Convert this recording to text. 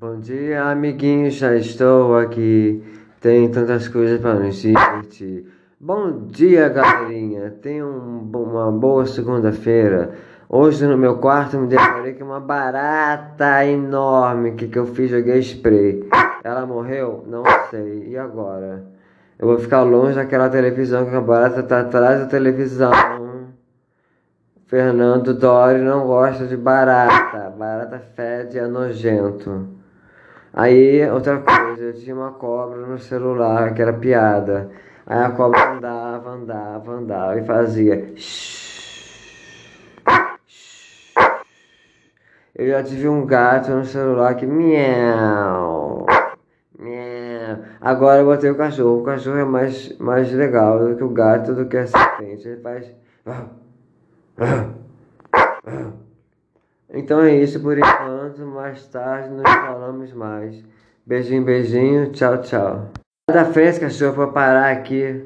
Bom dia, amiguinhos, já estou aqui. Tem tantas coisas para nos divertir. Bom dia, galerinha. Tenha um, uma boa segunda-feira. Hoje no meu quarto me deparei com uma barata enorme que, que eu fiz, joguei spray. Ela morreu? Não sei. E agora? Eu vou ficar longe daquela televisão que a barata está atrás da televisão. Fernando Dori não gosta de barata. Barata fede é nojento. Aí, outra coisa, eu tinha uma cobra no celular, que era piada. Aí a cobra andava, andava, andava e fazia. Eu já tive um gato no celular que miau, miau. Agora eu botei o cachorro. O cachorro é mais, mais legal do que o gato, do que a serpente. Ele faz. Então é isso por enquanto. Mais tarde nos falamos mais. Beijinho, beijinho. Tchau, tchau. Da frente, cachorro, pra parar aqui.